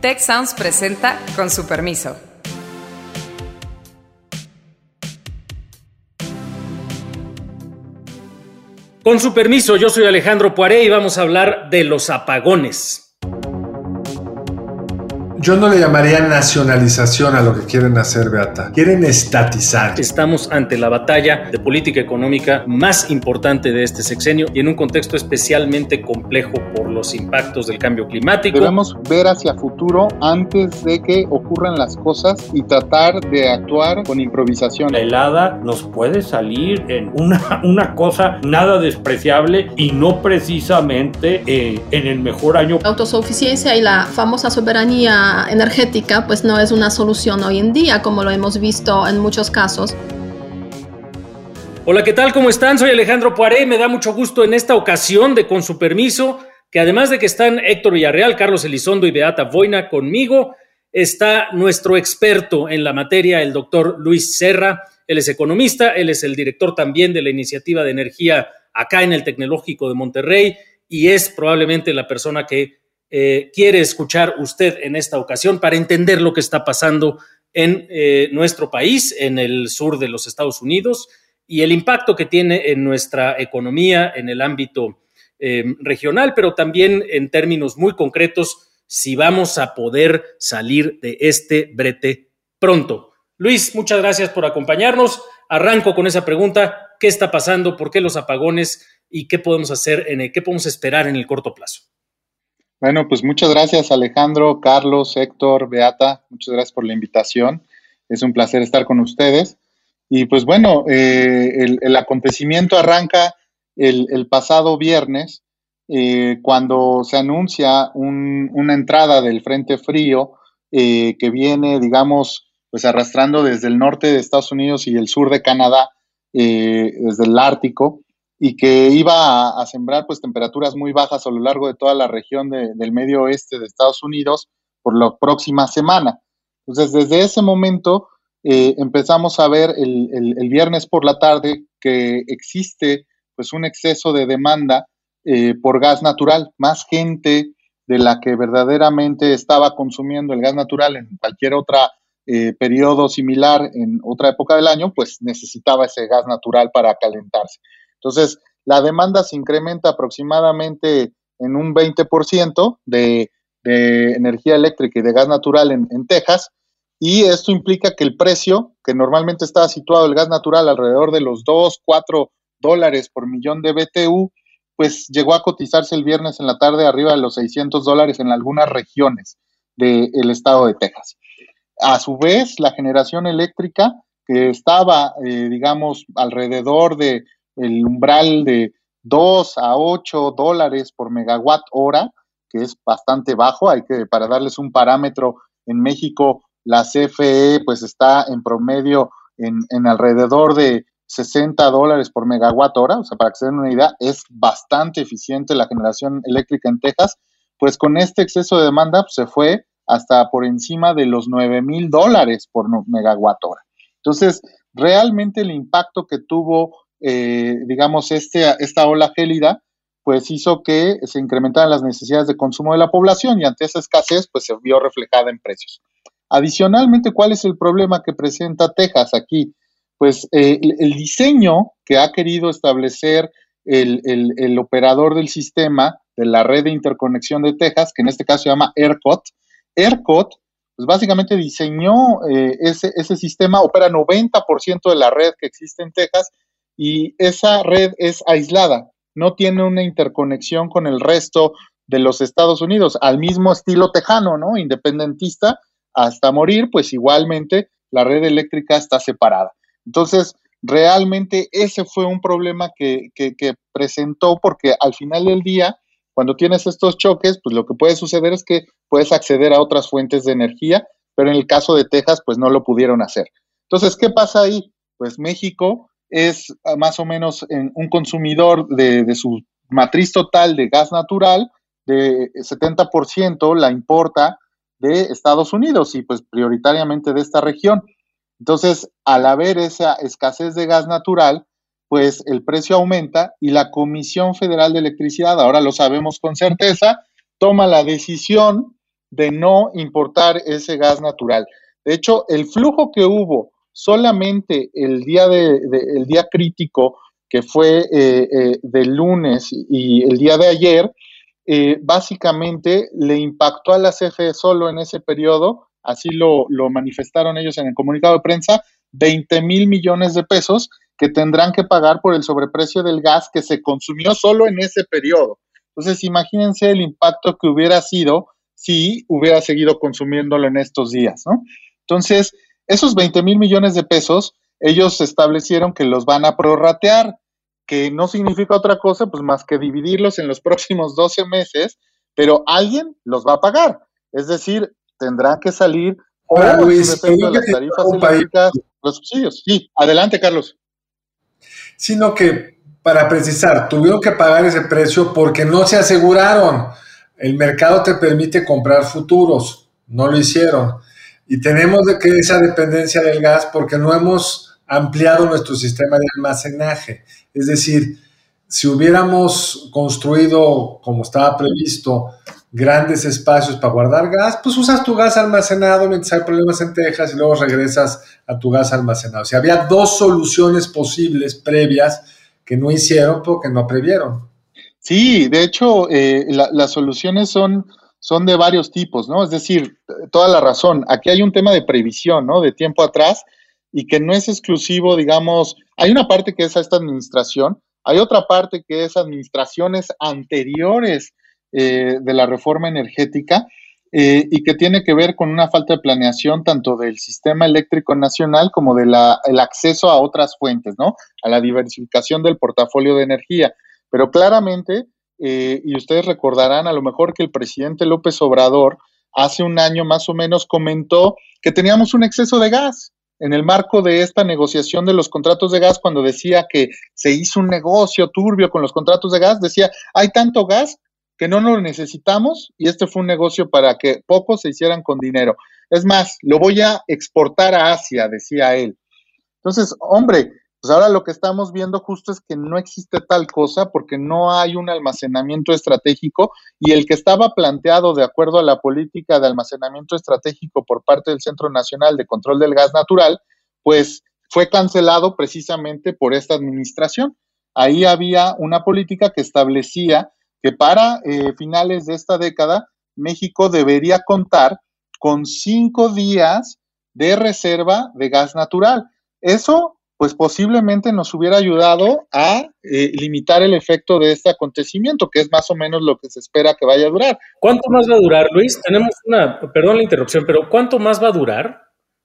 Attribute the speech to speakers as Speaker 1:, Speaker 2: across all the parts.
Speaker 1: Tech Sounds presenta con su permiso.
Speaker 2: Con su permiso, yo soy Alejandro Poiré y vamos a hablar de los apagones.
Speaker 3: Yo no le llamaría nacionalización a lo que quieren hacer, Beata. Quieren estatizar.
Speaker 2: Estamos ante la batalla de política económica más importante de este sexenio y en un contexto especialmente complejo por los impactos del cambio climático.
Speaker 4: Debemos ver hacia futuro antes de que ocurran las cosas y tratar de actuar con improvisación.
Speaker 5: La helada nos puede salir en una, una cosa nada despreciable y no precisamente eh, en el mejor año.
Speaker 6: Autosuficiencia y la famosa soberanía energética pues no es una solución hoy en día, como lo hemos visto en muchos casos.
Speaker 2: Hola, ¿qué tal? ¿Cómo están? Soy Alejandro Poiré. Me da mucho gusto en esta ocasión de Con su permiso, que además de que están Héctor Villarreal, Carlos Elizondo y Beata Boina conmigo, está nuestro experto en la materia, el doctor Luis Serra. Él es economista, él es el director también de la iniciativa de energía acá en el Tecnológico de Monterrey y es probablemente la persona que eh, quiere escuchar usted en esta ocasión para entender lo que está pasando en eh, nuestro país, en el sur de los Estados Unidos, y el impacto que tiene en nuestra economía, en el ámbito eh, regional, pero también en términos muy concretos, si vamos a poder salir de este brete pronto. Luis, muchas gracias por acompañarnos. Arranco con esa pregunta. ¿Qué está pasando? ¿Por qué los apagones? ¿Y qué podemos hacer? En ¿Qué podemos esperar en el corto plazo?
Speaker 4: Bueno, pues muchas gracias Alejandro, Carlos, Héctor, Beata, muchas gracias por la invitación. Es un placer estar con ustedes. Y pues bueno, eh, el, acontecimiento arranca el, pasado viernes, eh, cuando se anuncia una entrada del Frente Frío eh, que viene, digamos, pues arrastrando desde el norte de Estados Unidos y el sur de Canadá, desde el Ártico, y que iba a, sembrar pues temperaturas muy bajas a lo largo de toda la región del medio oeste de Estados Unidos por la próxima semana. Entonces, desde ese momento eh, empezamos a ver el, el, viernes por la tarde que existe pues un exceso de demanda eh, por gas natural, más gente de la que verdaderamente estaba consumiendo el gas natural en cualquier otra eh, periodo similar en otra época del año, pues necesitaba ese gas natural para calentarse. Entonces, la demanda se incrementa aproximadamente en un 20% de, de energía eléctrica y de gas natural en, Texas, y esto implica que el precio, que normalmente estaba situado el gas natural alrededor de los 2, 4 dólares por millón de BTU, pues llegó a cotizarse el viernes en la tarde arriba de los 600 dólares en algunas regiones del estado de Texas. A su vez, la generación eléctrica, que estaba, eh, digamos, alrededor de el umbral de 2 a 8 dólares por megawatt hora, que es bastante bajo. Hay que, para darles un parámetro, en México la CFE pues está en promedio en, alrededor de 60 dólares por megawatt hora, o sea, para que se den una idea, es bastante eficiente la generación eléctrica en Texas, pues con este exceso de demanda pues, se fue hasta por encima de los 9 mil dólares por megawatt hora. Entonces, realmente el impacto que tuvo eh, digamos, este, esta ola gélida, pues hizo que se incrementaran las necesidades de consumo de la población y ante esa escasez, pues se vio reflejada en precios. Adicionalmente, ¿cuál es el problema que presenta Texas aquí? Pues eh, el, diseño que ha querido establecer el, el, operador del sistema de la red de interconexión de Texas, que en este caso se llama ERCOT, ERCOT, pues básicamente diseñó eh, ese, ese sistema, opera 90% de la red que existe en Texas y esa red es aislada, no tiene una interconexión con el resto de los Estados Unidos, al mismo estilo tejano, ¿no? Independentista hasta morir, pues igualmente la red eléctrica está separada. Entonces, realmente ese fue un problema que, que, presentó porque al final del día, cuando tienes estos choques, pues lo que puede suceder es que puedes acceder a otras fuentes de energía, pero en el caso de Texas, pues no lo pudieron hacer. Entonces, ¿qué pasa ahí? Pues México es ah, más o menos un consumidor de, su matriz total de gas natural, de 70% la importa de Estados Unidos y pues prioritariamente de esta región. Entonces, al haber esa escasez de gas natural, pues el precio aumenta y la Comisión Federal de Electricidad, ahora lo sabemos con certeza, toma la decisión de no importar ese gas natural. De hecho, el flujo que hubo solamente el día, de, el día crítico, que fue eh, eh, del lunes y el día de ayer, eh, básicamente le impactó a la CFE solo en ese periodo, así lo, lo manifestaron ellos en el comunicado de prensa, 20 mil millones de pesos que tendrán que pagar por el sobreprecio del gas que se consumió solo en ese periodo. Entonces, imagínense el impacto que hubiera sido si hubiera seguido consumiéndolo en estos días, ¿no? Entonces, esos 20 mil millones de pesos, ellos establecieron que los van a prorratear que no significa otra cosa pues más que dividirlos en los próximos 12 meses, pero alguien los va a pagar. Es decir, tendrá que salir o Luis, de las tarifas eléctricas, los subsidios. Sí, adelante, Carlos.
Speaker 3: Sino que, para precisar, tuvieron que pagar ese precio porque no se aseguraron. El mercado te permite comprar futuros, no lo hicieron. Y tenemos de que esa dependencia del gas porque no hemos ampliado nuestro sistema de almacenaje. Es decir, si hubiéramos construido, como estaba previsto, grandes espacios para guardar gas, pues usas tu gas almacenado mientras hay problemas en Texas y luego regresas a tu gas almacenado. O sea, había dos soluciones posibles previas que no hicieron porque no previeron.
Speaker 4: Sí, de hecho, eh, las soluciones son, son de varios tipos, ¿no? Es decir, toda la razón. Aquí hay un tema de previsión, ¿no? De tiempo atrás y que no es exclusivo, digamos, hay una parte que es a esta administración, hay otra parte que es administraciones anteriores eh, de la reforma energética eh, y que tiene que ver con una falta de planeación tanto del sistema eléctrico nacional como del acceso a otras fuentes, ¿no? A la diversificación del portafolio de energía. Pero claramente, eh, y ustedes recordarán a lo mejor que el presidente López Obrador hace un año más o menos comentó que teníamos un exceso de gas en el marco de esta negociación de los contratos de gas, cuando decía que se hizo un negocio turbio con los contratos de gas, decía, hay tanto gas que no lo necesitamos y este fue un negocio para que pocos se hicieran con dinero. Es más, lo voy a exportar a Asia, decía él. Entonces, hombre, pues ahora lo que estamos viendo justo es que no existe tal cosa porque no hay un almacenamiento estratégico y el que estaba planteado de acuerdo a la política de almacenamiento estratégico por parte del Centro Nacional de Control del Gas Natural, pues fue cancelado precisamente por esta administración. Ahí había una política que establecía que para eh, finales de esta década México debería contar con cinco días de reserva de gas natural. Eso pues posiblemente nos hubiera ayudado a eh, limitar el efecto de este acontecimiento, que es más o menos lo que se espera que vaya a durar.
Speaker 2: ¿Cuánto más va a durar, Luis? Tenemos una, perdón la interrupción, pero ¿cuánto más va a durar?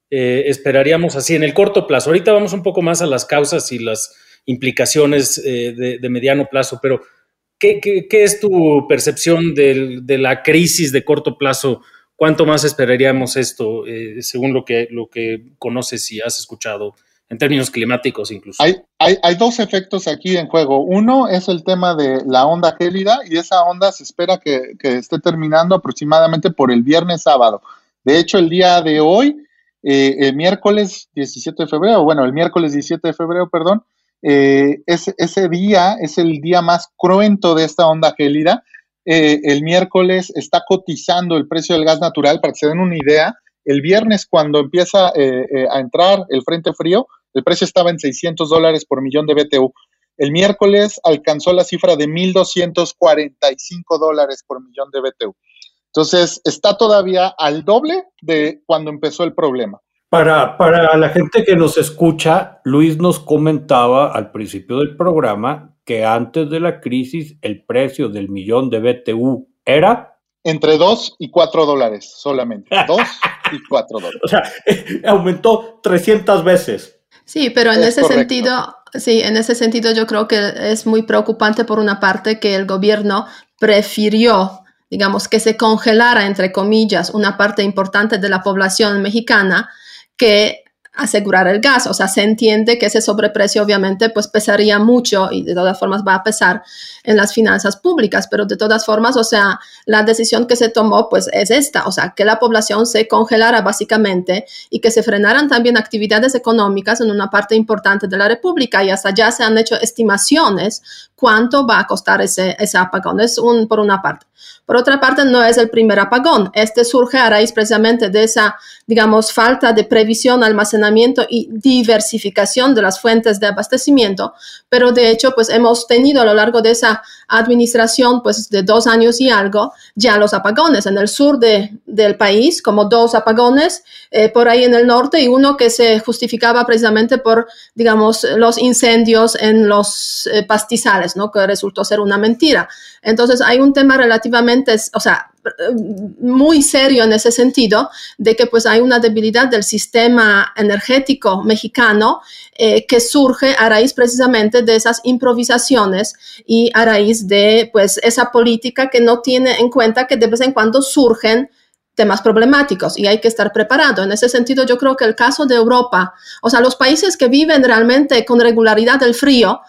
Speaker 2: Eh, esperaríamos así en el corto plazo. Ahorita vamos un poco más a las causas y las implicaciones eh, de, mediano plazo, pero ¿qué, es tu percepción de la crisis de corto plazo? ¿Cuánto más esperaríamos esto, según lo que, lo que conoces y has escuchado? En términos climáticos incluso.
Speaker 4: Hay, hay, dos efectos aquí en juego. Uno es el tema de la onda gélida y esa onda se espera que, esté terminando aproximadamente por el viernes sábado. De hecho, el día de hoy, eh, el miércoles 17 de febrero, bueno, el miércoles 17 de febrero, perdón, eh, ese, ese, día es el día más cruento de esta onda gélida. Eh, el miércoles está cotizando el precio del gas natural, para que se den una idea, el viernes, cuando empieza eh, eh, a entrar el frente frío, el precio estaba en 600 dólares por millón de BTU. El miércoles alcanzó la cifra de 1.245 dólares por millón de BTU. Entonces, está todavía al doble de cuando empezó el problema.
Speaker 5: Para, para la gente que nos escucha, Luis nos comentaba al principio del programa que antes de la crisis el precio del millón de BTU era
Speaker 4: entre 2 y 4 dólares solamente. 2 y 4 dólares.
Speaker 5: O sea, aumentó 300 veces.
Speaker 6: Sí, pero en ese sentido, sí, en ese sentido yo creo que es muy preocupante por una parte que el gobierno prefirió, digamos, que se congelara, entre comillas, una parte importante de la población mexicana que asegurar el gas. O sea, se entiende que ese sobreprecio obviamente pues pesaría mucho y de todas formas va a pesar en las finanzas públicas, pero de todas formas, o sea, la decisión que se tomó pues es esta, o sea, que la población se congelara básicamente y que se frenaran también actividades económicas en una parte importante de la República y hasta ya se han hecho estimaciones cuánto va a costar ese, ese apagón. Es un, por una parte. Por otra parte, no es el primer apagón. Este surge a raíz precisamente de esa, digamos, falta de previsión, almacenamiento y diversificación de las fuentes de abastecimiento. Pero de hecho, pues hemos tenido a lo largo de esa administración, pues de dos años y algo, ya los apagones en el sur de, del país, como dos apagones, eh, por ahí en el norte y uno que se justificaba precisamente por, digamos, los incendios en los eh, pastizales, ¿no? Que resultó ser una mentira. Entonces, hay un tema relativamente, o sea, muy serio en ese sentido, de que pues hay una debilidad del sistema energético mexicano eh, que surge a raíz precisamente de esas improvisaciones y a raíz de pues esa política que no tiene en cuenta que de vez en cuando surgen temas problemáticos y hay que estar preparado. En ese sentido, yo creo que el caso de Europa, o sea, los países que viven realmente con regularidad del frío,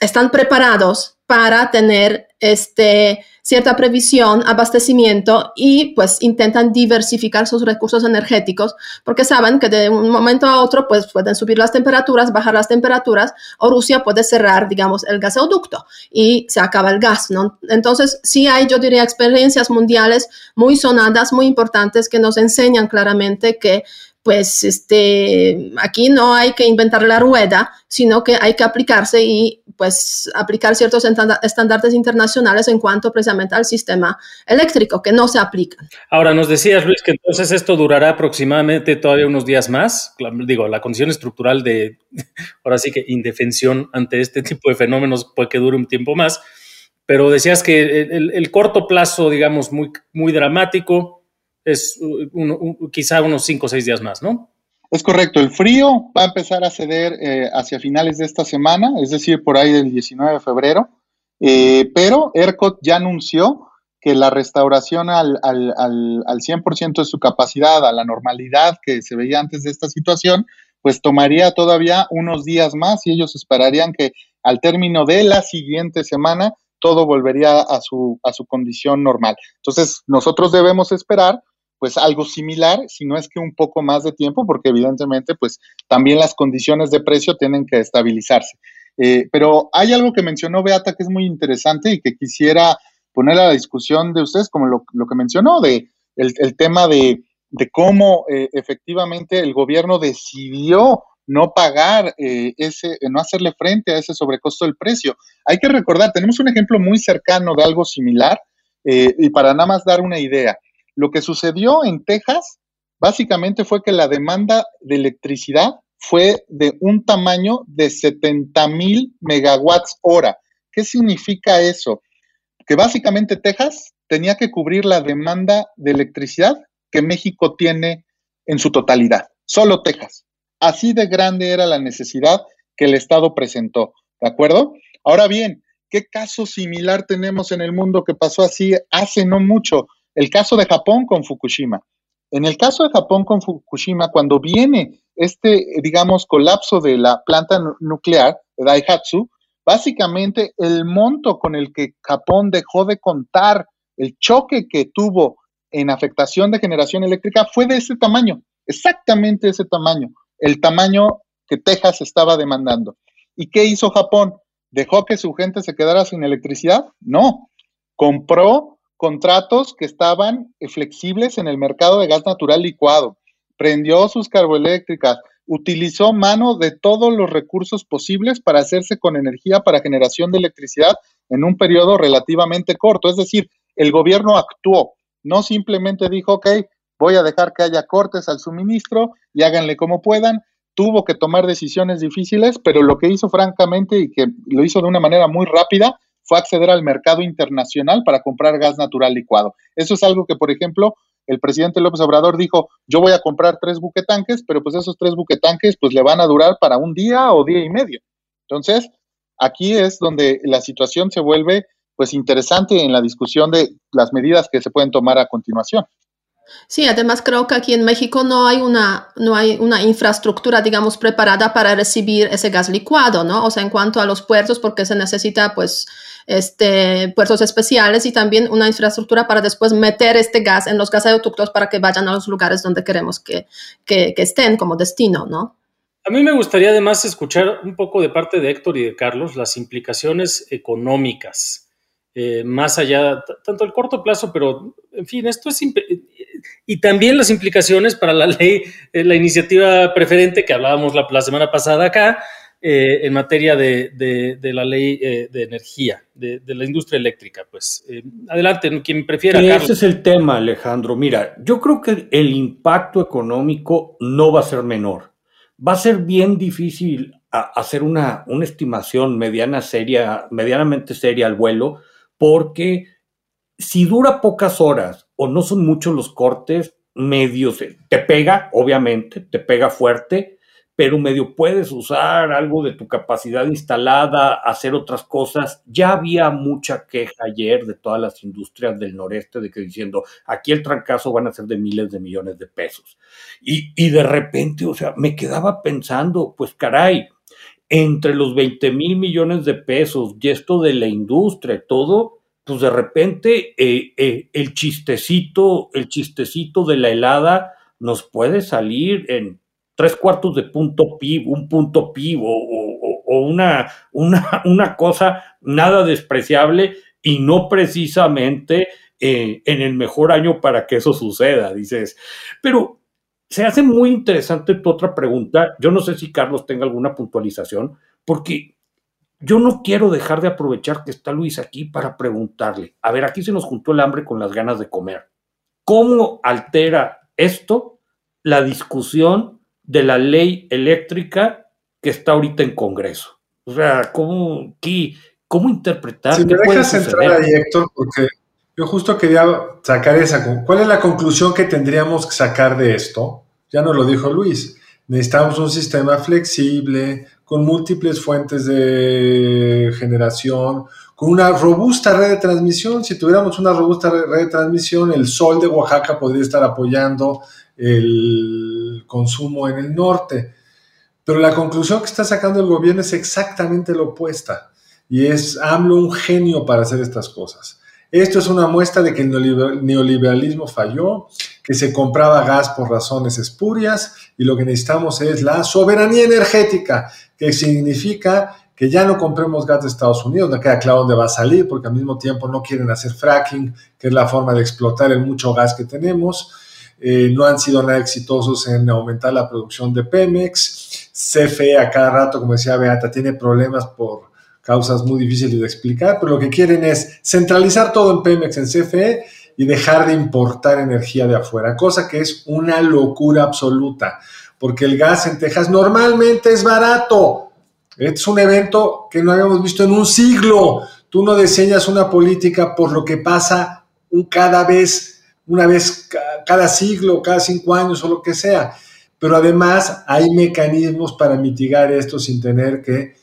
Speaker 6: están preparados para tener este, cierta previsión, abastecimiento y pues intentan diversificar sus recursos energéticos porque saben que de un momento a otro pues pueden subir las temperaturas, bajar las temperaturas o Rusia puede cerrar, digamos, el gasoducto y se acaba el gas, ¿no? Entonces sí hay, yo diría, experiencias mundiales muy sonadas, muy importantes que nos enseñan claramente que pues este, aquí no hay que inventar la rueda, sino que hay que aplicarse y pues aplicar ciertos estándares internacionales en cuanto precisamente al sistema eléctrico que no se aplican.
Speaker 2: Ahora, nos decías, Luis, que entonces esto durará aproximadamente todavía unos días más. Digo, la condición estructural de, ahora sí que indefensión ante este tipo de fenómenos puede que dure un tiempo más, pero decías que el, corto plazo, digamos, muy, muy dramático, es quizá unos cinco o seis días más, ¿no?
Speaker 4: Es correcto, el frío va a empezar a ceder eh, hacia finales de esta semana, es decir, por ahí del 19 de febrero, eh, pero ERCOT ya anunció que la restauración al, al, al, al 100% de su capacidad, a la normalidad que se veía antes de esta situación, pues tomaría todavía unos días más y ellos esperarían que al término de la siguiente semana todo volvería a su, a su condición normal. Entonces, nosotros debemos esperar pues algo similar, si no es que un poco más de tiempo, porque evidentemente pues también las condiciones de precio tienen que estabilizarse. Eh, pero hay algo que mencionó Beata que es muy interesante y que quisiera poner a la discusión de ustedes, como lo, que mencionó, de el, tema de, cómo eh, efectivamente el gobierno decidió no pagar eh, ese, no hacerle frente a ese sobrecosto del precio. Hay que recordar, tenemos un ejemplo muy cercano de algo similar, y para nada más dar una idea, lo que sucedió en Texas básicamente fue que la demanda de electricidad fue de un tamaño de 70 mil megawatts hora. ¿Qué significa eso? Que básicamente Texas tenía que cubrir la demanda de electricidad que México tiene en su totalidad, solo Texas. Así de grande era la necesidad que el Estado presentó, ¿de acuerdo? Ahora bien, ¿qué caso similar tenemos en el mundo que pasó así hace no mucho? El caso de Japón con Fukushima. En el caso de Japón con Fukushima, cuando viene este, digamos, colapso de la planta nuclear Daihatsu, básicamente el monto con el que Japón dejó de contar el choque que tuvo en afectación de generación eléctrica fue de ese tamaño, exactamente ese tamaño, el tamaño que Texas estaba demandando. ¿Y qué hizo Japón? ¿Dejó que su gente se quedara sin electricidad? No, compró contratos que estaban eh, flexibles en el mercado de gas natural licuado, prendió sus carboeléctricas, utilizó mano de todos los recursos posibles para hacerse con energía para generación de electricidad en un periodo relativamente corto. Es decir, el gobierno actuó, no simplemente dijo, ok, voy a dejar que haya cortes al suministro y háganle como puedan. Tuvo que tomar decisiones difíciles, pero lo que hizo francamente y que lo hizo de una manera muy rápida fue acceder al mercado internacional para comprar gas natural licuado. Eso es algo que, por ejemplo, el presidente López Obrador dijo, yo voy a comprar tres buquetanques, pero pues esos tres buquetanques pues le van a durar para un día o día y medio. Entonces, aquí es donde la situación se vuelve pues interesante en la discusión de las medidas que se pueden tomar a continuación.
Speaker 6: Sí, además creo que aquí en México no hay una, no hay una infraestructura, digamos, preparada para recibir ese gas licuado, ¿no? O sea, en cuanto a los puertos, porque se necesita, pues, este, puertos especiales y también una infraestructura para después meter este gas en los gasoductos para que vayan a los lugares donde queremos que, que, estén como destino, ¿no?
Speaker 2: A mí me gustaría además escuchar un poco de parte de Héctor y de Carlos las implicaciones económicas, eh, más allá, tanto el corto plazo, pero en fin, esto es... Y también las implicaciones para la ley, eh, la iniciativa preferente que hablábamos la, semana pasada acá, eh, en materia de, la ley de energía, de, la industria eléctrica. Pues adelante, quien prefiera.
Speaker 5: Ese es el tema, Alejandro. Mira, yo creo que el impacto económico no va a ser menor va a ser bien difícil hacer una, una estimación mediana seria, medianamente seria al vuelo, porque si dura pocas horas o no son muchos los cortes, medios, te pega, obviamente, te pega fuerte, pero medio puedes usar algo de tu capacidad instalada, hacer otras cosas. Ya había mucha queja ayer de todas las industrias del noreste de que diciendo, aquí el trancazo van a ser de miles de millones de pesos. Y, y de repente, o sea, me quedaba pensando, pues caray, entre los 20 mil millones de pesos y esto de la industria, todo, pues de repente eh, eh, el chistecito, el chistecito de la helada nos puede salir en tres cuartos de punto PIB, un punto PIB o, una, una, una, cosa nada despreciable y no precisamente eh, en el mejor año para que eso suceda, dices. Pero se hace muy interesante tu otra pregunta. Yo no sé si Carlos tenga alguna puntualización, porque yo no quiero dejar de aprovechar que está Luis aquí para preguntarle, a ver, aquí se nos juntó el hambre con las ganas de comer. ¿Cómo altera esto la discusión de la ley eléctrica que está ahorita en Congreso. O sea, ¿cómo, qué, cómo interpretar?
Speaker 3: Si me dejas entrar ahí, Héctor, porque yo justo quería sacar esa. ¿Cuál es la conclusión que tendríamos que sacar de esto? Ya nos lo dijo Luis. Necesitamos un sistema flexible, con múltiples fuentes de generación, con una robusta red de transmisión. Si tuviéramos una robusta red de transmisión, el sol de Oaxaca podría estar apoyando el consumo en el norte. Pero la conclusión que está sacando el gobierno es exactamente lo opuesta. Y es AMLO un genio para hacer estas cosas. Esto es una muestra de que el neoliberalismo falló, que se compraba gas por razones espurias y lo que necesitamos es la soberanía energética, que significa que ya no compremos gas de Estados Unidos, no queda claro dónde va a salir, porque al mismo tiempo no quieren hacer fracking, que es la forma de explotar el mucho gas que tenemos. Eh, no han sido nada exitosos en aumentar la producción de Pemex. CFE a cada rato, como decía Beata, tiene problemas por causas muy difíciles de explicar, pero lo que quieren es centralizar todo en Pemex, en CFE, y dejar de importar energía de afuera, cosa que es una locura absoluta, porque el gas en Texas normalmente es barato. Es un evento que no habíamos visto en un siglo. Tú no diseñas una política por lo que pasa cada vez una vez cada siglo, cada cinco años o lo que sea. Pero además hay mecanismos para mitigar esto sin tener que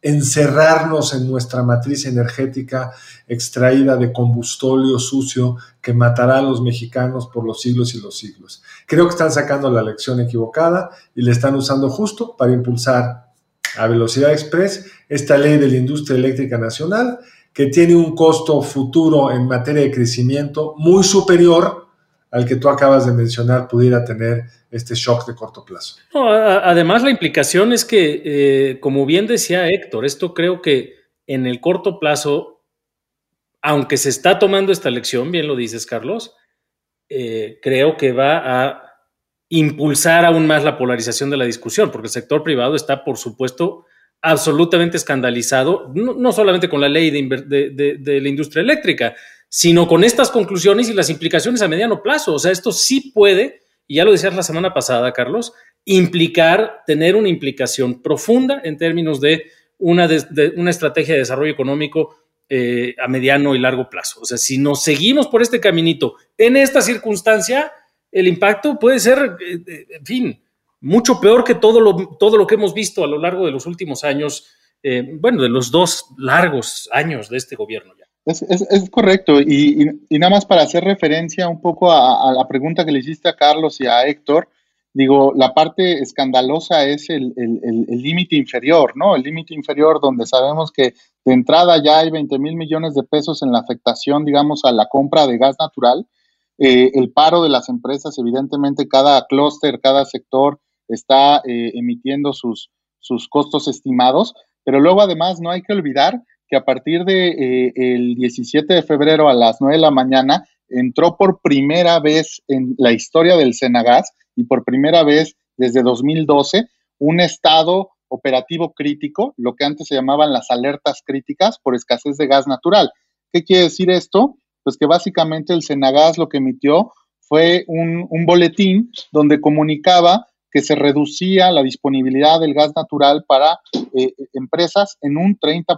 Speaker 3: encerrarnos en nuestra matriz energética extraída de combustóleo sucio que matará a los mexicanos por los siglos y los siglos. Creo que están sacando la lección equivocada y le están usando justo para impulsar a velocidad express esta ley de la industria eléctrica nacional que tiene un costo futuro en materia de crecimiento muy superior al que tú acabas de mencionar pudiera tener este shock de corto plazo.
Speaker 2: además, la implicación es que, eh, como bien decía Héctor, esto creo que en el corto plazo, aunque se está tomando esta lección, bien lo dices, Carlos, eh, creo que va a impulsar aún más la polarización de la discusión, porque el sector privado está, por supuesto, absolutamente escandalizado, no, solamente con la ley de, la industria eléctrica, sino con estas conclusiones y las implicaciones a mediano plazo. O sea, esto sí puede, y ya lo decías la semana pasada, Carlos, implicar, tener una implicación profunda en términos de una, una estrategia de desarrollo económico eh, a mediano y largo plazo. O sea, si nos seguimos por este caminito en esta circunstancia, el impacto puede ser, eh, eh, en fin, mucho peor que todo lo, todo lo que hemos visto a lo largo de los últimos años, eh, bueno, de los dos largos años de este gobierno ya.
Speaker 4: Es, correcto, y, nada más para hacer referencia un poco a, la pregunta que le hiciste a Carlos y a Héctor, digo, la parte escandalosa es el límite inferior, ¿no? El límite inferior donde sabemos que de entrada ya hay 20 mil millones de pesos en la afectación, digamos, a la compra de gas natural. Eh, el paro de las empresas, evidentemente cada clúster, cada sector está eh, emitiendo sus, sus costos estimados, pero luego además no hay que olvidar que a partir de, 17 de febrero a las 9 de la mañana entró por primera vez en la historia del Senagas y por primera vez desde 2012 un estado operativo crítico, lo que antes se llamaban las alertas críticas por escasez de gas natural. ¿Qué quiere decir esto? Pues que básicamente el Senagas lo que emitió fue un, boletín donde comunicaba que se reducía la disponibilidad del gas natural para eh, empresas en un 30%.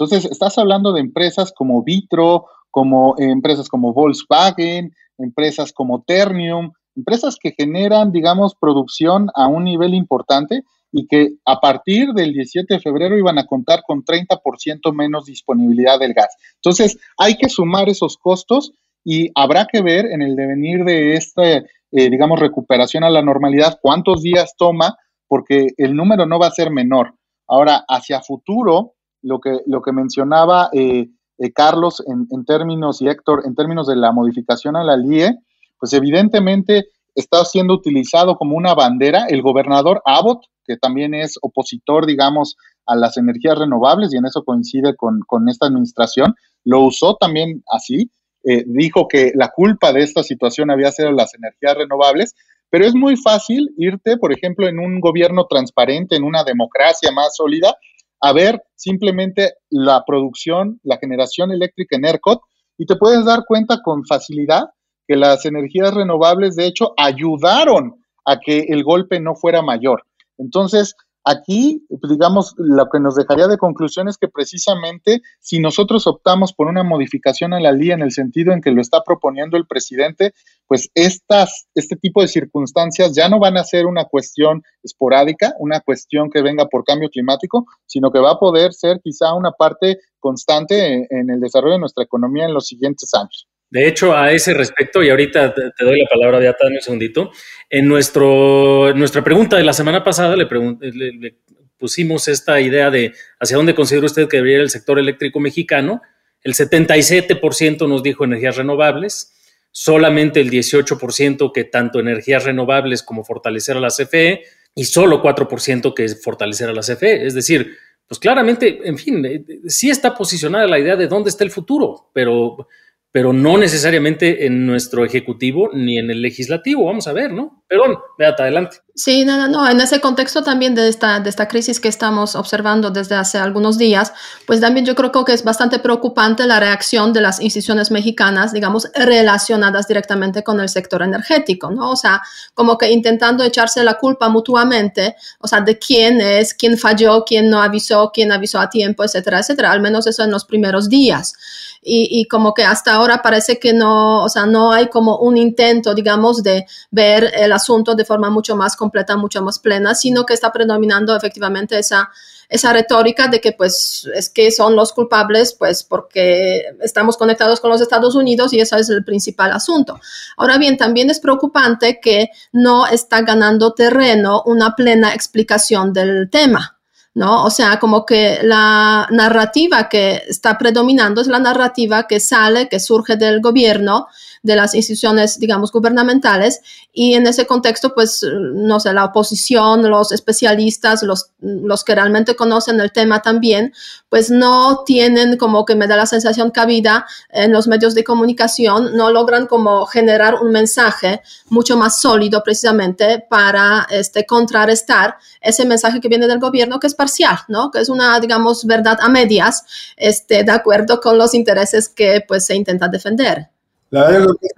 Speaker 4: Entonces, estás hablando de empresas como Vitro, como eh, empresas como Volkswagen, empresas como Ternium, empresas que generan, digamos, producción a un nivel importante y que a partir del 17 de febrero iban a contar con 30% menos disponibilidad del gas. Entonces, hay que sumar esos costos y habrá que ver en el devenir de esta, eh, digamos, recuperación a la normalidad cuántos días toma, porque el número no va a ser menor. Ahora, hacia futuro, lo que, lo que mencionaba eh, eh, Carlos en, en, términos y Héctor, en términos de la modificación a la LIE, pues evidentemente está siendo utilizado como una bandera. El gobernador Abbott que también es opositor, digamos, a las energías renovables y en eso coincide con, esta administración, lo usó también así. Eh, dijo que la culpa de esta situación había sido las energías renovables, pero es muy fácil irte, por ejemplo, en un gobierno transparente, en una democracia más sólida, a ver simplemente la producción, la generación eléctrica en ERCOT y te puedes dar cuenta con facilidad que las energías renovables, de hecho, ayudaron a que el golpe no fuera mayor. Entonces, aquí, digamos, lo que nos dejaría de conclusión es que precisamente si nosotros optamos por una modificación a la ley en el sentido en que lo está proponiendo el presidente, pues estas, este tipo de circunstancias ya no van a ser una cuestión esporádica, una cuestión que venga por cambio climático, sino que va a poder ser quizá una parte constante en el desarrollo de nuestra economía en los siguientes años.
Speaker 2: De hecho, a ese respecto, y ahorita te, doy la palabra, Beata, un segundito, en nuestro, nuestra pregunta de la semana pasada le, le, pusimos esta idea de hacia dónde considera usted que debería ir el sector eléctrico mexicano. El 77% nos dijo energías renovables, solamente el 18% que tanto energías renovables como fortalecer a la CFE y solo 4% que fortalecer a la CFE. Es decir, pues claramente, en fin, eh, sí está posicionada la idea de dónde está el futuro, pero pero no necesariamente en nuestro ejecutivo ni en el legislativo. Vamos a ver, ¿no? Perdón, Beata, adelante.
Speaker 6: Sí, no, no, no. En ese contexto también de esta, de esta crisis que estamos observando desde hace algunos días, pues también yo creo que es bastante preocupante la reacción de las instituciones mexicanas, digamos, relacionadas directamente con el sector energético, ¿no? O sea, como que intentando echarse la culpa mutuamente, o sea, de quién es, quién falló, quién no avisó, quién avisó a tiempo, etcétera, etcétera. Al menos eso en los primeros días y, como que hasta ahora parece que no, o sea, no hay como un intento, digamos, de ver el asunto de forma mucho más completa, mucho más plena, sino que está predominando efectivamente esa, esa retórica de que pues es que son los culpables pues porque estamos conectados con los Estados Unidos y ese es el principal asunto. Ahora bien, también es preocupante que no está ganando terreno una plena explicación del tema. ¿No? O sea, como que la narrativa que está predominando es la narrativa que sale, que surge del gobierno de las instituciones, digamos, gubernamentales. Y en ese contexto, pues, no sé, la oposición, los especialistas, los, los que realmente conocen el tema también, pues no tienen como que me da la sensación cabida en los medios de comunicación, no logran como generar un mensaje mucho más sólido precisamente para este, contrarrestar ese mensaje que viene del gobierno que es parcial, ¿no? Que es una, digamos, verdad a medias, este, de acuerdo con los intereses que pues se intenta defender.
Speaker 3: La verdad que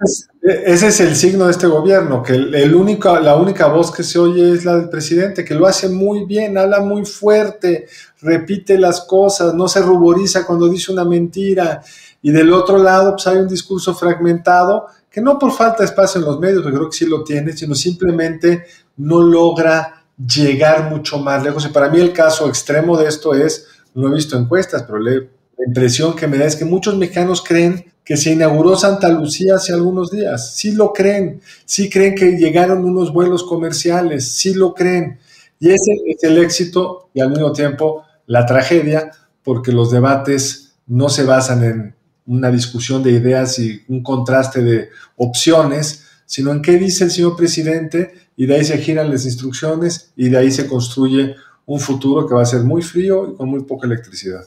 Speaker 3: ese es, el signo de este gobierno, que el, único, la única voz que se oye es la del presidente, que lo hace muy bien, habla muy fuerte, repite las cosas, no se ruboriza cuando dice una mentira. Y del otro lado, pues hay un discurso fragmentado que no por falta de espacio en los medios, porque creo que sí lo tiene, sino simplemente no logra llegar mucho más lejos. Y para mí el caso extremo de esto es, no he visto encuestas, pero la impresión que me da es que muchos mexicanos creen que se inauguró Santa Lucía hace algunos días. Sí lo creen, sí creen que llegaron unos vuelos comerciales, sí lo creen. Y ese es el éxito y al mismo tiempo la tragedia, porque los debates no se basan en una discusión de ideas y un contraste de opciones, sino en qué dice el señor presidente y de ahí se giran las instrucciones y de ahí se construye un futuro que va a ser muy frío y con muy poca electricidad.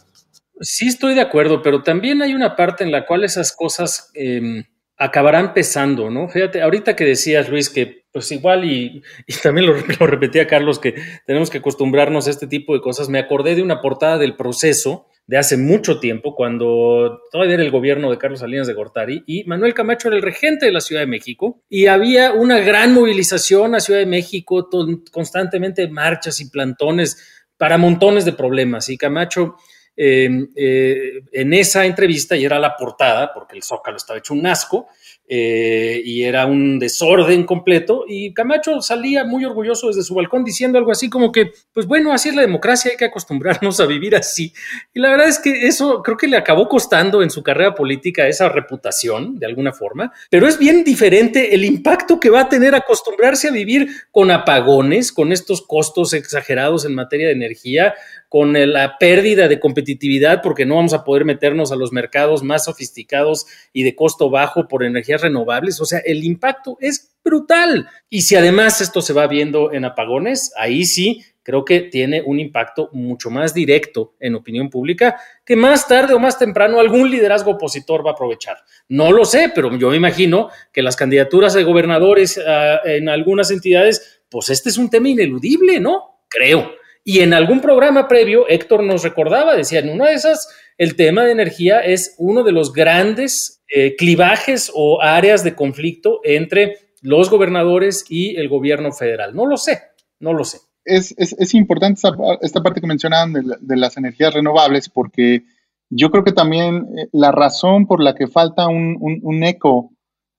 Speaker 2: Sí, estoy de acuerdo, pero también hay una parte en la cual esas cosas em, acabarán pesando, ¿no? Fíjate, ahorita que decías, Luis, que pues igual, y, también lo, lo, repetía Carlos, que tenemos que acostumbrarnos a este tipo de cosas, me acordé de una portada del proceso de hace mucho tiempo, cuando todavía era el gobierno de Carlos Salinas de Gortari y Manuel Camacho era el regente de la Ciudad de México y había una gran movilización a Ciudad de México, constantemente marchas y plantones para montones de problemas y Camacho eh, eh, en esa entrevista, y era la portada, porque el Zócalo estaba hecho un asco, eh, y era un desorden completo. Y Camacho salía muy orgulloso desde su balcón diciendo algo así como que, pues bueno, así es la democracia, hay que acostumbrarnos a vivir así. Y la verdad es que eso creo que le acabó costando en su carrera política esa reputación, de alguna forma, pero es bien diferente el impacto que va a tener acostumbrarse a vivir con apagones, con estos costos exagerados en materia de energía, con la pérdida de competitividad porque no vamos a poder meternos a los mercados más sofisticados y de costo bajo por energías renovables. O sea, el impacto es brutal. Y si además esto se va viendo en apagones, ahí sí creo que tiene un impacto mucho más directo en opinión pública que más tarde o más temprano algún liderazgo opositor va a aprovechar. No lo sé, pero yo me imagino que las candidaturas de gobernadores ah, en algunas entidades, pues este es un tema ineludible, ¿no? Creo. Y en algún programa previo, Héctor nos recordaba, decía, en una de esas, el tema de energía es uno de los grandes eh, clivajes o áreas de conflicto entre los gobernadores y el gobierno federal. No lo sé, no lo sé.
Speaker 4: Es, importante esta, parte que mencionaban de, las energías renovables porque yo creo que también eh, la razón por la que falta un, eco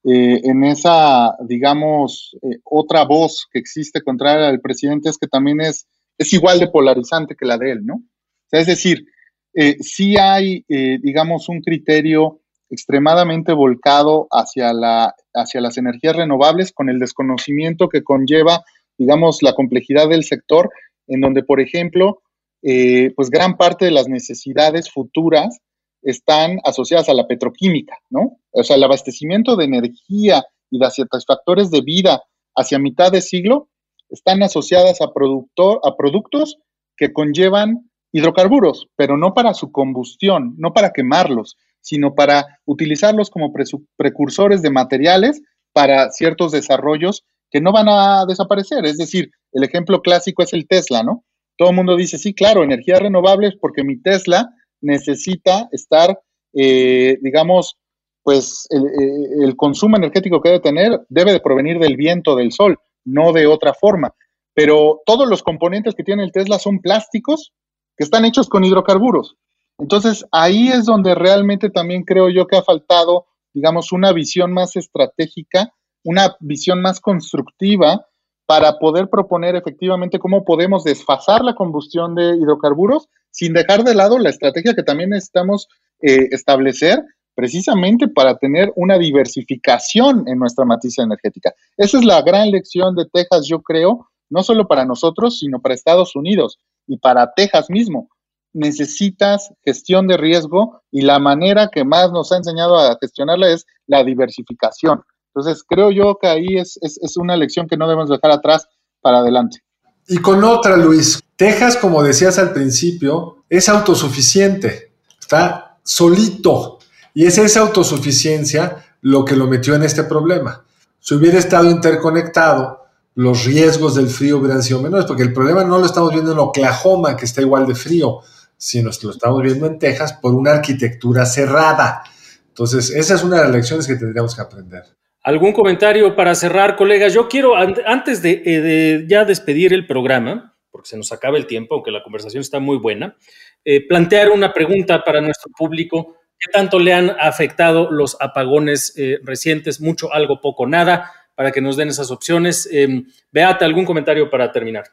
Speaker 4: eh, en esa, digamos, otra voz que existe contra el presidente es que también es es igual de polarizante que la de él, ¿no? es decir, eh, sí hay, eh, digamos, un criterio extremadamente volcado hacia, la, hacia las energías renovables con el desconocimiento que conlleva, digamos, la complejidad del sector, en donde, por ejemplo, eh, pues gran parte de las necesidades futuras están asociadas a la petroquímica, ¿no? O sea, el abastecimiento de energía y de satisfactores de vida hacia mitad de siglo están asociadas a, productor, a productos que conllevan hidrocarburos, pero no para su combustión, no para quemarlos, sino para utilizarlos como precursores de materiales para ciertos desarrollos que no van a desaparecer. Es decir, el ejemplo clásico es el Tesla, ¿no? Todo el mundo dice, sí, claro, energías renovables porque mi Tesla necesita estar, eh, digamos, pues el, eh, consumo energético que debe tener debe de provenir del viento, del sol no de otra forma. Pero todos los componentes que tiene el Tesla son plásticos que están hechos con hidrocarburos. Entonces, ahí es donde realmente también creo yo que ha faltado, digamos, una visión más estratégica, una visión más constructiva para poder proponer efectivamente cómo podemos desfasar la combustión de hidrocarburos sin dejar de lado la estrategia que también necesitamos eh, establecer precisamente para tener una diversificación en nuestra matriz energética. Esa es la gran lección de Texas, yo creo, no solo para nosotros, sino para Estados Unidos y para Texas mismo. Necesitas gestión de riesgo y la manera que más nos ha enseñado a gestionarla es la diversificación. Entonces, creo yo que ahí es, es una lección que no debemos dejar atrás para adelante.
Speaker 3: Y con otra, Luis, Texas, como decías al principio, es autosuficiente, está solito y es esa autosuficiencia lo que lo metió en este problema. Si hubiera estado interconectado, los riesgos del frío hubieran sido menores, porque el problema no lo estamos viendo en Oklahoma, que está igual de frío, sino que lo estamos viendo en Texas por una arquitectura cerrada. Entonces, esa es una de las lecciones que tendríamos que aprender.
Speaker 2: ¿Algún comentario para cerrar, colegas? Yo quiero, antes de, eh, de ya despedir el programa, porque se nos acaba el tiempo, aunque la conversación está muy buena, eh, plantear una pregunta para nuestro público ¿Qué tanto le han afectado los apagones eh, recientes? Mucho, algo, poco, nada, para que nos den esas opciones. Eh, Beata, ¿algún comentario para terminar?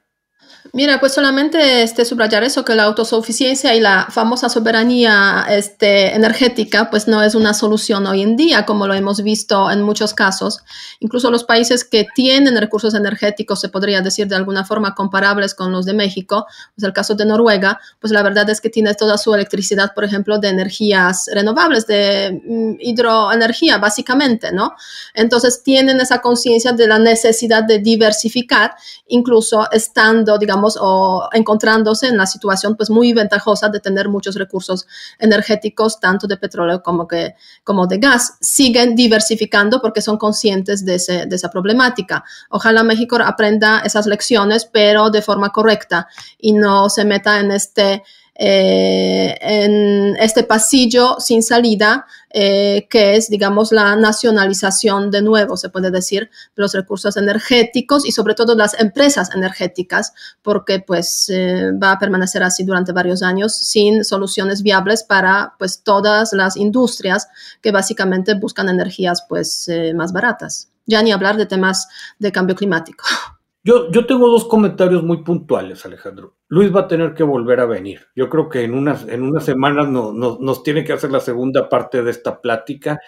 Speaker 6: Mira, pues solamente este, subrayar eso, que la autosuficiencia y la famosa soberanía este, energética, pues no es una solución hoy en día, como lo hemos visto en muchos casos. Incluso los países que tienen recursos energéticos, se podría decir de alguna forma comparables con los de México, pues el caso de Noruega, pues la verdad es que tiene toda su electricidad, por ejemplo, de energías renovables, de mm, hidroenergía, básicamente, ¿no? Entonces tienen esa conciencia de la necesidad de diversificar, incluso estando, digamos, o encontrándose en la situación pues muy ventajosa de tener muchos recursos energéticos, tanto de petróleo como, que, como de gas. Siguen diversificando porque son conscientes de, de esa problemática. Ojalá México aprenda esas lecciones, pero de forma correcta y no se meta en este eh, en este pasillo sin salida, eh, que es, digamos, la nacionalización de nuevo, se puede decir, de los recursos energéticos y sobre todo las empresas energéticas, porque pues eh, va a permanecer así durante varios años sin soluciones viables para pues todas las industrias que básicamente buscan energías pues más baratas. Ya ni hablar de temas de cambio climático.
Speaker 5: Yo, yo tengo dos comentarios muy puntuales, Alejandro. Luis va a tener que volver a venir. Yo creo que en unas, en unas semanas no, nos tiene que hacer la segunda parte de esta plática.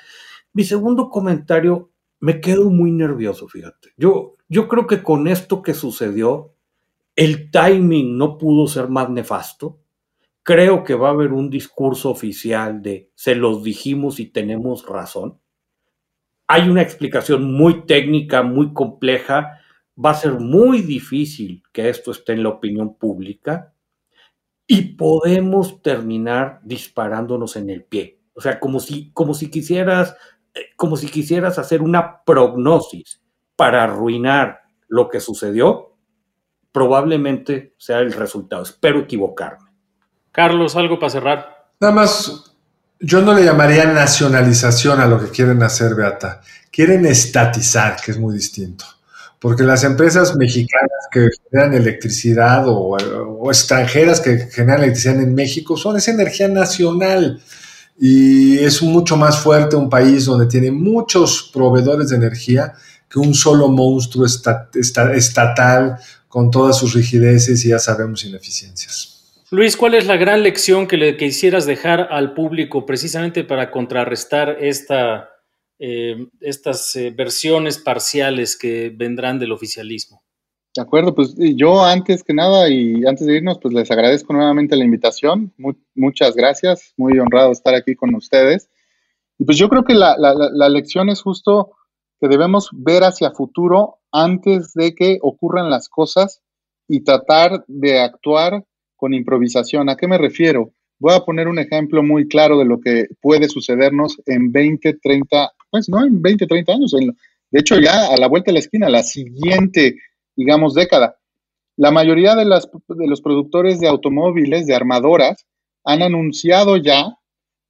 Speaker 5: Mi segundo comentario, me quedo muy nervioso, fíjate. Yo, yo creo que con esto que sucedió, el timing no pudo ser más nefasto. Creo que va a haber un discurso oficial de se los dijimos y tenemos razón. Hay una explicación muy técnica, muy compleja va a ser muy difícil que esto esté en la opinión pública y podemos terminar disparándonos en el pie. O sea, como si, como si quisieras, eh, como si quisieras hacer una prognosis para arruinar lo que sucedió, probablemente sea el resultado. Espero equivocarme.
Speaker 2: Carlos, algo para cerrar.
Speaker 3: Nada más, yo no le llamaría nacionalización a lo que quieren hacer, Beata. Quieren estatizar, que es muy distinto porque las empresas mexicanas que generan electricidad o, extranjeras que generan electricidad en México son esa energía nacional y es mucho más fuerte un país donde tiene muchos proveedores de energía que un solo monstruo estatal con todas sus rigideces y ya sabemos ineficiencias.
Speaker 2: Luis, ¿cuál es la gran lección que quisieras dejar al público precisamente para contrarrestar esta eh, estas eh, versiones parciales que vendrán del oficialismo.
Speaker 4: De acuerdo, pues yo antes que nada y antes de irnos, pues les agradezco nuevamente la invitación. muchas gracias, muy honrado estar aquí con ustedes. Y pues yo creo que la, la, lección es justo que debemos ver hacia futuro antes de que ocurran las cosas y tratar de actuar con improvisación. ¿A qué me refiero? Voy a poner un ejemplo muy claro de lo que puede sucedernos en 20, 30 pues, ¿no? En 20, 30 años. de hecho, ya a la vuelta de la esquina, la siguiente, digamos, década. La mayoría de, las, de los productores de automóviles, de armadoras, han anunciado ya,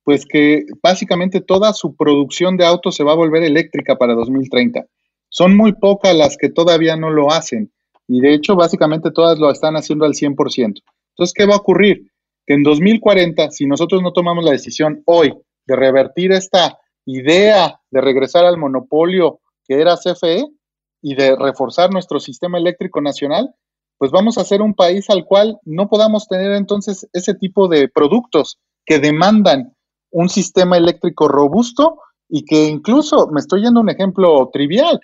Speaker 4: pues que básicamente toda su producción de autos se va a volver eléctrica para 2030. Son muy pocas las que todavía no lo hacen y de hecho básicamente todas lo están haciendo al 100%. Entonces, ¿qué va a ocurrir? Que en 2040, si nosotros no tomamos la decisión hoy de revertir esta idea de regresar al monopolio que era CFE y de reforzar nuestro sistema eléctrico nacional, pues vamos a ser un país al cual no podamos tener entonces ese tipo de productos que demandan un sistema eléctrico robusto y que incluso, me estoy yendo un ejemplo trivial,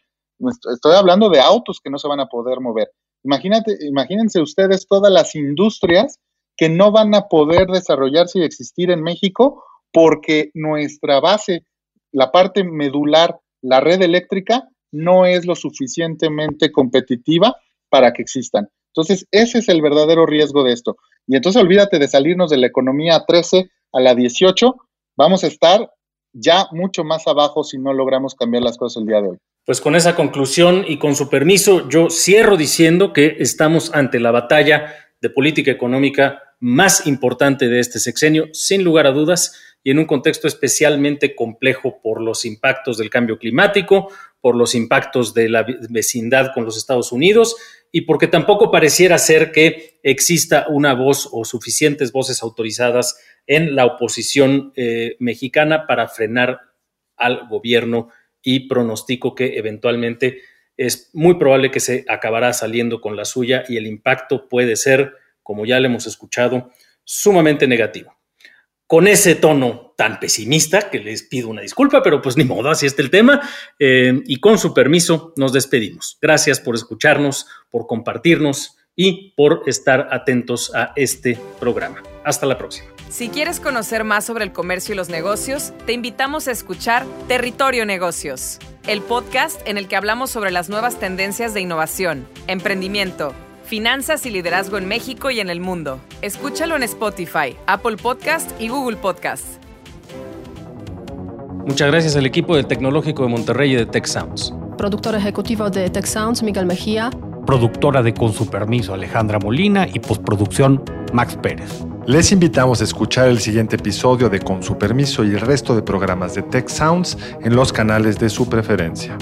Speaker 4: estoy hablando de autos que no se van a poder mover. Imagínate, imagínense ustedes todas las industrias que no van a poder desarrollarse y existir en México porque nuestra base la parte medular, la red eléctrica, no es lo suficientemente competitiva para que existan. Entonces, ese es el verdadero riesgo de esto. Y entonces olvídate de salirnos de la economía 13 a la 18, vamos a estar ya mucho más abajo si no logramos cambiar las cosas el día de hoy.
Speaker 2: Pues con esa conclusión y con su permiso, yo cierro diciendo que estamos ante la batalla de política económica más importante de este sexenio, sin lugar a dudas, y en un contexto especialmente complejo por los impactos del cambio climático, por los impactos de la vecindad con los Estados Unidos y porque tampoco pareciera ser que exista una voz o suficientes voces autorizadas en la oposición eh, mexicana para frenar al gobierno y pronostico que eventualmente es muy probable que se acabará saliendo con la suya y el impacto puede ser, como ya le hemos escuchado, sumamente negativo. Con ese tono tan pesimista, que les pido una disculpa, pero pues ni modo, así está el tema, eh, y con su permiso nos despedimos. Gracias por escucharnos, por compartirnos y por estar atentos a este programa. Hasta la próxima.
Speaker 1: Si quieres conocer más sobre el comercio y los negocios, te invitamos a escuchar Territorio Negocios, el podcast en el que hablamos sobre las nuevas tendencias de innovación, emprendimiento, finanzas y liderazgo en México y en el mundo. Escúchalo en Spotify, Apple Podcast y Google Podcast.
Speaker 2: Muchas gracias al equipo del Tecnológico de Monterrey y de Tech Sounds.
Speaker 6: Productor ejecutivo de Tech Sounds, Miguel Mejía.
Speaker 5: Productora de Con su permiso, Alejandra Molina y postproducción, Max Pérez.
Speaker 3: Les invitamos a escuchar el siguiente episodio de Con su permiso y el resto de programas de Tech Sounds en los canales de su preferencia.